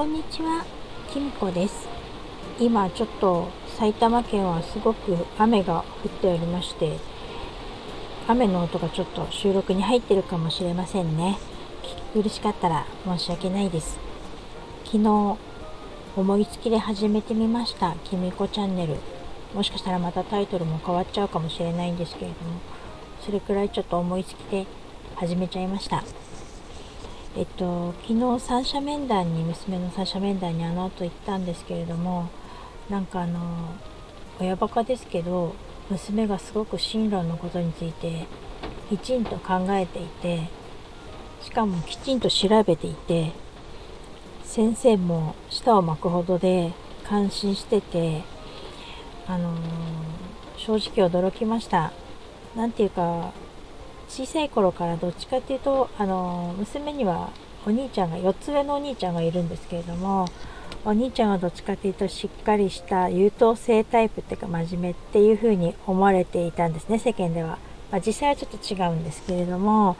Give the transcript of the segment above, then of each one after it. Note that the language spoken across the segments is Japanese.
こんにちは、きみこです。今ちょっと埼玉県はすごく雨が降っておりまして、雨の音がちょっと収録に入ってるかもしれませんね。聞き苦しかったら申し訳ないです。昨日思いつきで始めてみましたきみこチャンネル。もしかしたらまたタイトルも変わっちゃうかもしれないんですけれども、それくらいちょっと思いつきで始めちゃいました。えっと、昨日三者面談に娘の三者面談にあの後行ったんですけれどもなんかあの親バカですけど娘がすごく進路のことについてきちんと考えていてしかもきちんと調べていて先生も舌を巻くほどで感心しててあの正直驚きました。何ていうか小さい頃からどっちかっていうとあの娘にはお兄ちゃんが4つ上のお兄ちゃんがいるんですけれどもお兄ちゃんはどっちかっていうとしっかりした優等生タイプっていうか真面目っていう風に思われていたんですね世間では、まあ、実際はちょっと違うんですけれども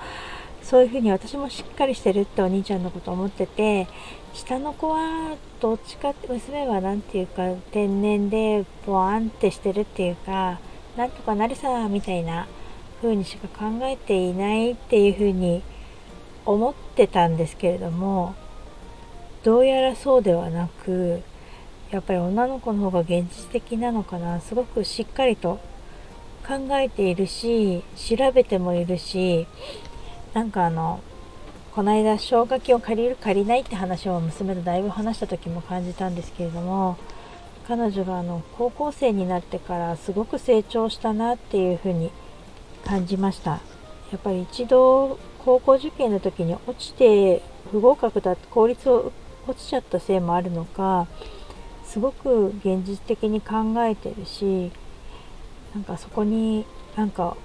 そういう風に私もしっかりしてるってお兄ちゃんのこと思ってて下の子はどっちかって娘は何て言うか天然でボワンってしてるっていうかなんとかなるさみたいな風にしか考えていないっていう風に思ってたんですけれどもどうやらそうではなくやっぱり女の子の方が現実的なのかなすごくしっかりと考えているし調べてもいるしなんかあのこの間奨学金を借りる借りないって話を娘とだいぶ話した時も感じたんですけれども彼女があの高校生になってからすごく成長したなっていうふうに感じました。やっぱり一度高校受験の時に落ちて不合格だって公立を落ちちゃったせいもあるのかすごく現実的に考えてるしなんかそこになんか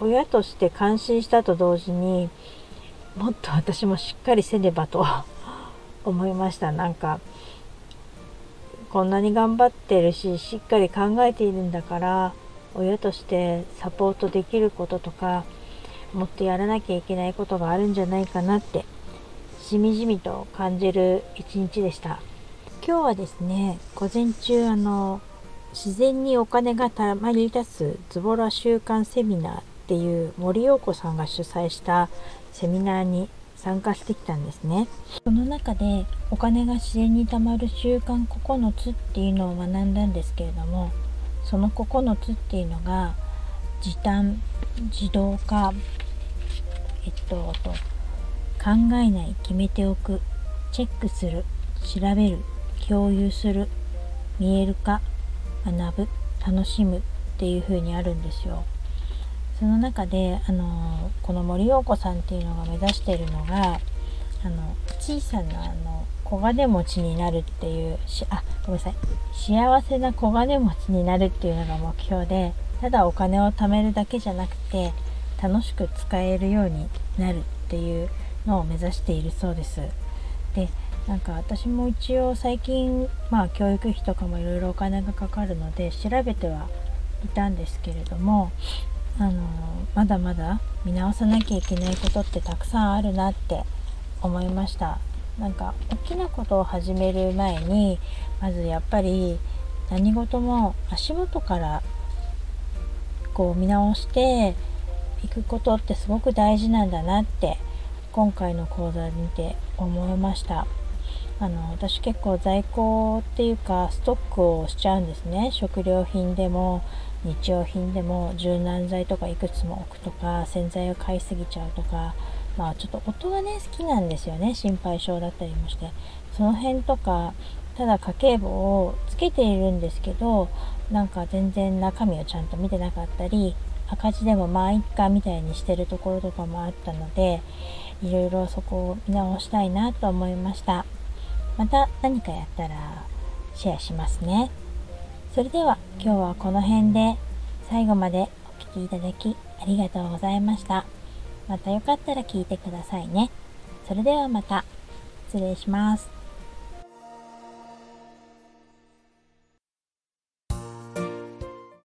親として感心したと同時にもっと私もしっかりせねばと 思いました。なんかこんなに頑張ってるししっかり考えているんだから親としてサポートできることとかもっとやらなきゃいけないことがあるんじゃないかなってしみじみと感じる一日でした。今日はですね午前中あの自然にお金がたまり出すズボラ週間セミナーっていう森陽子さんが主催したセミナーに参加してきたんですね。その中でお金が自然にたまる習慣9つっていうのを学んだんですけれどもその9つっていうのが時短自動化えっとと考えない決めておくチェックする調べる共有する見える化学ぶ楽しむっていう風にあるんですよ。その中であのこの森陽子さんっていうのが目指しているのがあの小さなあの小金持ちになるっていうしあごめんなさい。幸せな小金持ちになるっていうのが目標でただお金を貯めるだけじゃなくて楽しく使えるようになるっていうのを目指しているそうです。でなんか私も一応最近まあ教育費とかもいろいろお金がかかるので調べてはいたんですけれどもあのまだまだ見直さなきゃいけないことってたくさんあるなって思いました。なんか大きなことを始める前にまずやっぱり何事も足元からこう見直していくことってすごく大事なんだなって今回の講座見て思いました。あの私結構在庫っていうかストックをしちゃうんですね。食料品でも日用品でも柔軟剤とかいくつも置くとか洗剤を買いすぎちゃうとかまあちょっと音がね好きなんですよね。心配性だったりもして。その辺とかただ家計簿をつけているんですけどなんか全然中身をちゃんと見てなかったり赤字でもまあいっかみたいにしてるところとかもあったのでいろいろそこを見直したいなと思いました。また何かやったらシェアしますね。それでは今日はこの辺で最後までお聴きいただきありがとうございました。またよかったら聞いてくださいね。それではまた。失礼します。